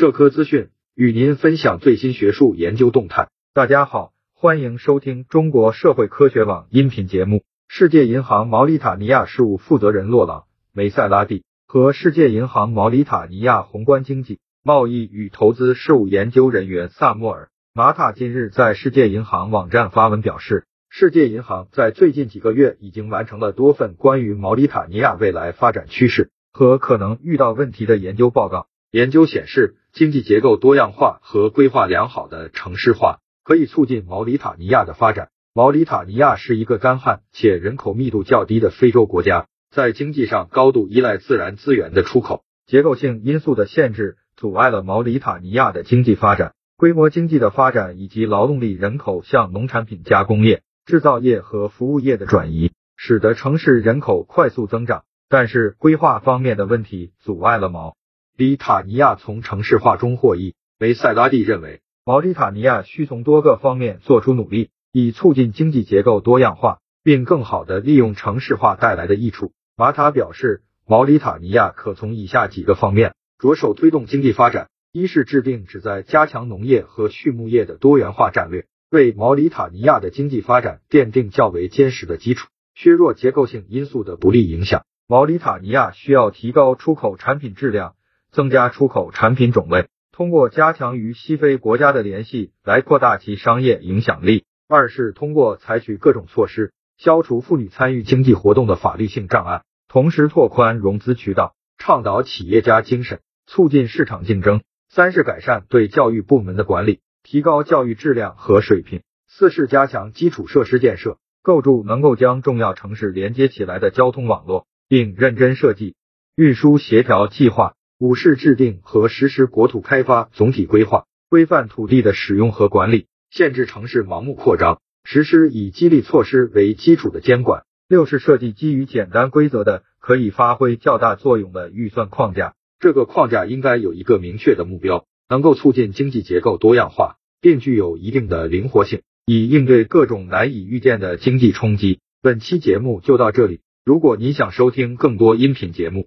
社科资讯与您分享最新学术研究动态。大家好，欢迎收听中国社会科学网音频节目。世界银行毛里塔尼亚事务负责人洛朗·梅塞拉蒂和世界银行毛里塔尼亚宏观经济、贸易与投资事务研究人员萨莫尔·马塔今日在世界银行网站发文表示，世界银行在最近几个月已经完成了多份关于毛里塔尼亚未来发展趋势和可能遇到问题的研究报告。研究显示，经济结构多样化和规划良好的城市化可以促进毛里塔尼亚的发展。毛里塔尼亚是一个干旱且人口密度较低的非洲国家，在经济上高度依赖自然资源的出口。结构性因素的限制阻碍了毛里塔尼亚的经济发展。规模经济的发展以及劳动力人口向农产品加工业、制造业和服务业的转移，使得城市人口快速增长。但是，规划方面的问题阻碍了毛。里塔尼亚从城市化中获益。梅塞拉蒂认为，毛里塔尼亚需从多个方面做出努力，以促进经济结构多样化，并更好地利用城市化带来的益处。马塔表示，毛里塔尼亚可从以下几个方面着手推动经济发展：一是制定旨在加强农业和畜牧业的多元化战略，为毛里塔尼亚的经济发展奠定较为坚实的基础，削弱结构性因素的不利影响。毛里塔尼亚需要提高出口产品质量。增加出口产品种类，通过加强与西非国家的联系来扩大其商业影响力。二是通过采取各种措施，消除妇女参与经济活动的法律性障碍，同时拓宽融资渠道，倡导企业家精神，促进市场竞争。三是改善对教育部门的管理，提高教育质量和水平。四是加强基础设施建设，构筑能够将重要城市连接起来的交通网络，并认真设计运输协调计划。五是制定和实施国土开发总体规划，规范土地的使用和管理，限制城市盲目扩张，实施以激励措施为基础的监管。六是设计基于简单规则的，可以发挥较大作用的预算框架。这个框架应该有一个明确的目标，能够促进经济结构多样化，并具有一定的灵活性，以应对各种难以预见的经济冲击。本期节目就到这里。如果你想收听更多音频节目，